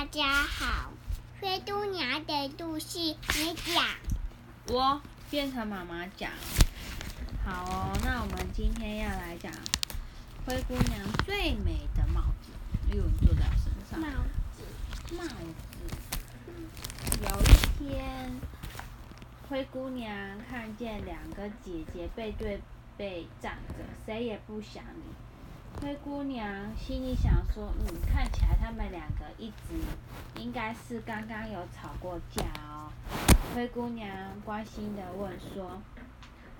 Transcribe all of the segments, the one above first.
大家好，灰姑娘的故事你讲。我变成妈妈讲。好哦，那我们今天要来讲灰姑娘最美的帽子。哎呦，你坐在我身上。帽子。帽子。有一天，灰姑娘看见两个姐姐背对背站着，谁也不想理。灰姑娘心里想说：“嗯，看起来他们两个一直应该是刚刚有吵过架哦。”灰姑娘关心的问说：“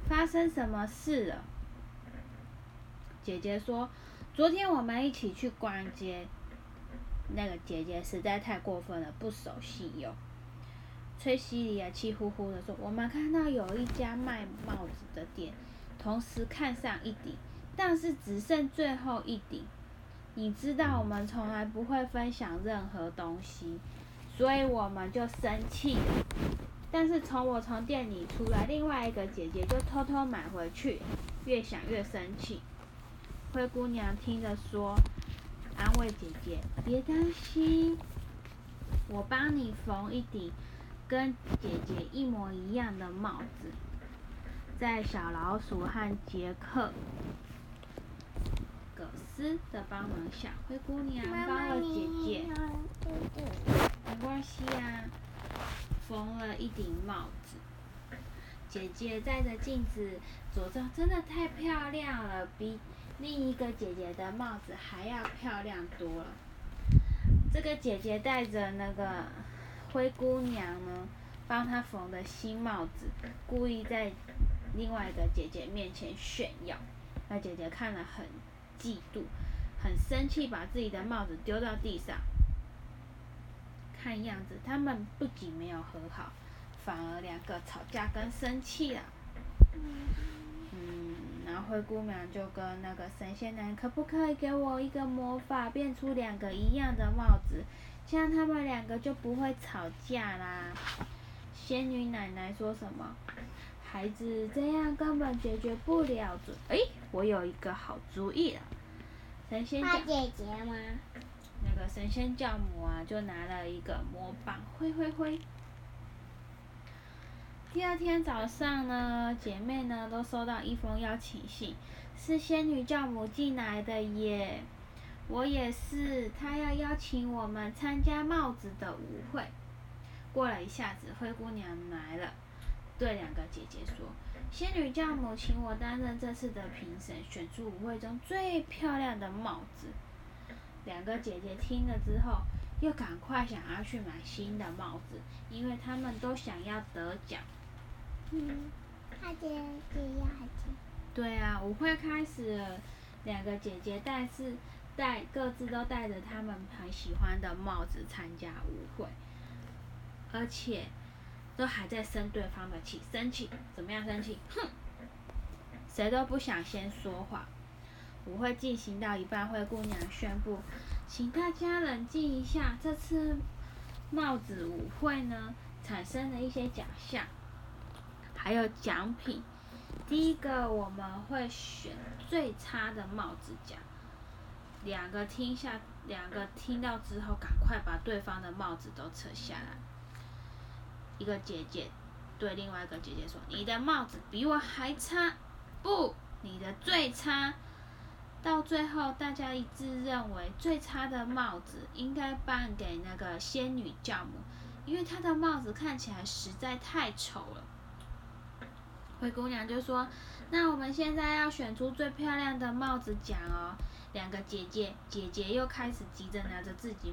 发生什么事了？”姐姐说：“昨天我们一起去逛街，那个姐姐实在太过分了，不守信用。”崔西里也气呼呼的说：“我们看到有一家卖帽子的店，同时看上一顶。”但是只剩最后一顶，你知道我们从来不会分享任何东西，所以我们就生气了。但是从我从店里出来，另外一个姐姐就偷偷买回去，越想越生气。灰姑娘听着说：“安慰姐姐，别担心，我帮你缝一顶跟姐姐一模一样的帽子。”在小老鼠和杰克。的帮忙下，灰姑娘帮了姐姐，没关系啊，缝了一顶帽子。姐姐戴着镜子着装，真的太漂亮了，比另一个姐姐的帽子还要漂亮多了。这个姐姐戴着那个灰姑娘呢帮她缝的新帽子，故意在另外一个姐姐面前炫耀。那姐姐看了很。嫉妒，很生气，把自己的帽子丢到地上。看样子，他们不仅没有和好，反而两个吵架更生气了。嗯，然后灰姑娘就跟那个神仙男，可不可以给我一个魔法，变出两个一样的帽子，这样他们两个就不会吵架啦？仙女奶奶说什么？孩子，这样根本解决不了。哎，我有一个好主意了。神仙教姐姐吗？那个神仙教母啊，就拿了一个魔棒，挥挥挥。第二天早上呢，姐妹呢都收到一封邀请信，是仙女教母寄来的耶。我也是，她要邀请我们参加帽子的舞会。过了一下子，灰姑娘来了。对两个姐姐说：“仙女教母请我担任这次的评审，选出舞会中最漂亮的帽子。”两个姐姐听了之后，又赶快想要去买新的帽子，因为她们都想要得奖。嗯，她姐姐要还是？对啊，舞会开始了，两个姐姐带是带各自都戴着她们很喜欢的帽子参加舞会，而且。都还在生对方的气，生气怎么样？生气，哼！谁都不想先说话。舞会进行到一半，灰姑娘宣布，请大家冷静一下。这次帽子舞会呢，产生了一些奖项，还有奖品。第一个，我们会选最差的帽子奖。两个听下，两个听到之后，赶快把对方的帽子都扯下来。一个姐姐对另外一个姐姐说：“你的帽子比我还差，不，你的最差。”到最后，大家一致认为最差的帽子应该颁给那个仙女教母，因为她的帽子看起来实在太丑了。灰姑娘就说：“那我们现在要选出最漂亮的帽子奖哦。”两个姐姐姐姐又开始急着拿着自己。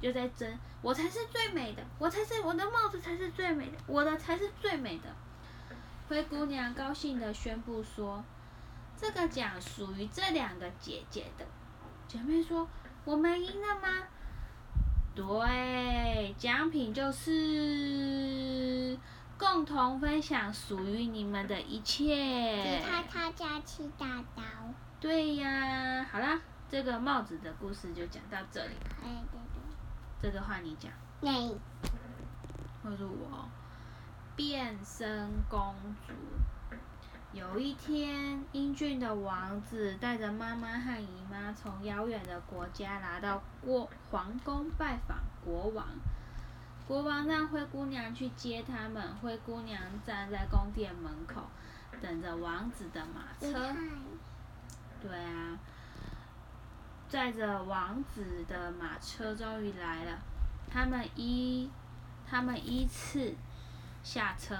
就在争，我才是最美的，我才是我的帽子才是最美的，我的才是最美的。灰姑娘高兴的宣布说：“这个奖属于这两个姐姐的。”姐妹说：“我们赢了吗？”对，奖品就是共同分享属于你们的一切。吉他他家七大刀。对呀，好啦，这个帽子的故事就讲到这里。这个话你讲。对。或者我变身公主。有一天，英俊的王子带着妈妈和姨妈从遥远的国家来到国皇宫拜访国王。国王让灰姑娘去接他们。灰姑娘站在宫殿门口，等着王子的马车。对啊，载着王子的马车终于来了。他们依他们依次下车。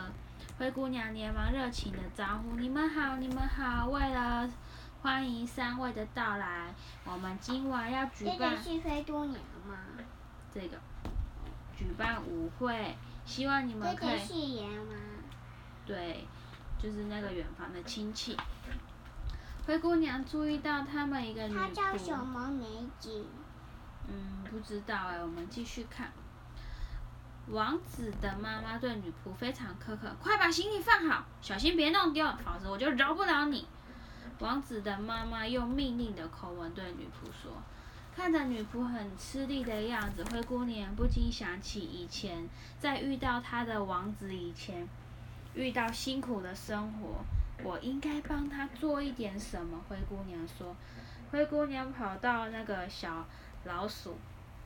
灰姑娘连忙热情的招呼：“你们好，你们好！为了欢迎三位的到来，我们今晚要举办……这个是灰姑娘吗？这个举办舞会，希望你们可以……这个是爷吗？对，就是那个远方的亲戚。灰姑娘注意到他们一个女仆。她叫什么名字？嗯，不知道哎，我们继续看。王子的妈妈对女仆非常苛刻，快把行李放好，小心别弄丢，否则我就饶不了你。王子的妈妈用命令的口吻对女仆说：“看着女仆很吃力的样子，灰姑娘不禁想起以前在遇到她的王子以前，遇到辛苦的生活，我应该帮他做一点什么。”灰姑娘说。灰姑娘跑到那个小老鼠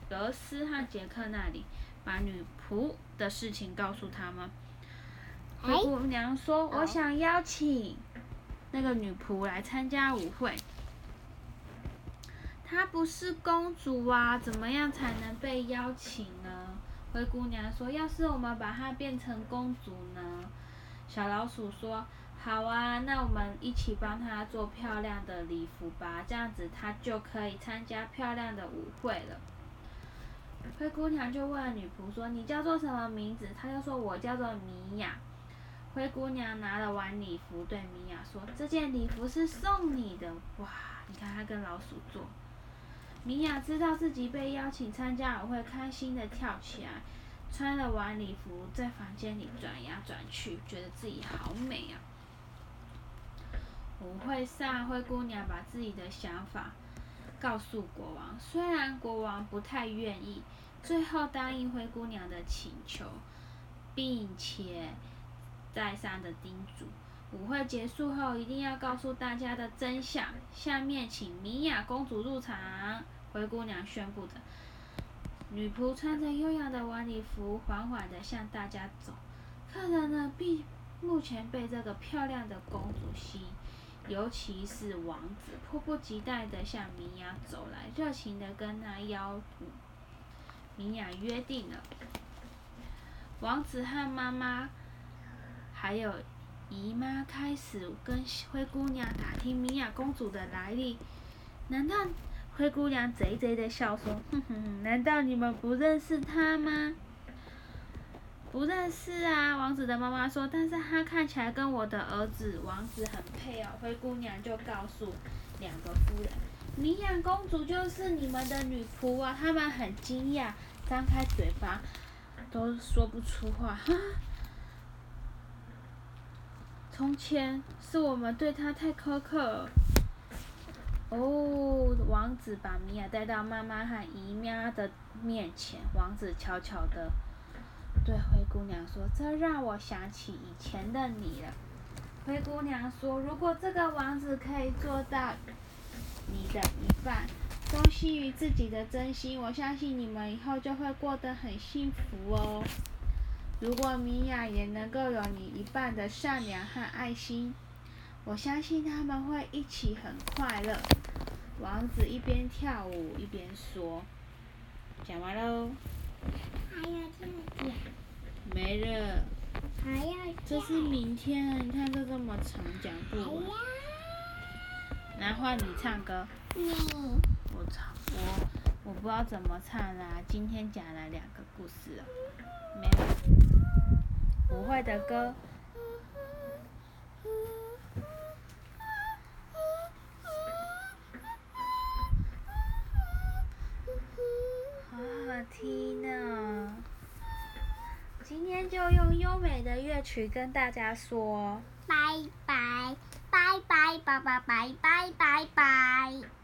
格斯和杰克那里。把女仆的事情告诉他们。灰姑娘说：“我想邀请那个女仆来参加舞会。她不是公主啊，怎么样才能被邀请呢？”灰姑娘说：“要是我们把她变成公主呢？”小老鼠说：“好啊，那我们一起帮她做漂亮的礼服吧，这样子她就可以参加漂亮的舞会了。”灰姑娘就问女仆说：“你叫做什么名字？”她就说：“我叫做米娅。”灰姑娘拿了晚礼服，对米娅说：“这件礼服是送你的。”哇，你看她跟老鼠做。米娅知道自己被邀请参加舞会，开心的跳起来，穿了晚礼服，在房间里转呀转去，觉得自己好美啊。舞会上，灰姑娘把自己的想法。告诉国王，虽然国王不太愿意，最后答应灰姑娘的请求，并且再三的叮嘱，舞会结束后一定要告诉大家的真相。下面请米娅公主入场。灰姑娘宣布着，女仆穿着优雅的晚礼服，缓缓的向大家走。客人呢，必目前被这个漂亮的公主吸引。尤其是王子迫不及待地向米娅走来，热情地跟那邀米娅约定了。王子和妈妈还有姨妈开始跟灰姑娘打听米娅公主的来历。难道灰姑娘贼贼的笑说：“哼哼，难道你们不认识她吗？”不认识啊，王子的妈妈说，但是他看起来跟我的儿子王子很配哦。灰姑娘就告诉两个夫人，米娅公主就是你们的女仆啊。他们很惊讶，张开嘴巴都说不出话。哈，从前是我们对她太苛刻。哦，王子把米娅带到妈妈和姨妈的面前，王子悄悄的。对灰姑娘说：“这让我想起以前的你了。”灰姑娘说：“如果这个王子可以做到你的一半，忠心于自己的真心，我相信你们以后就会过得很幸福哦。如果米娅也能够有你一半的善良和爱心，我相信他们会一起很快乐。”王子一边跳舞一边说：“讲完喽。”还要讲。没了。还要这是明天，你看这这么长，讲不完。来换你唱歌。你。我唱我我不知道怎么唱啦，今天讲了两个故事了，没了。不会的歌。听呢，今天就用优美的乐去跟大家说拜拜，拜拜，拜拜，拜拜拜拜。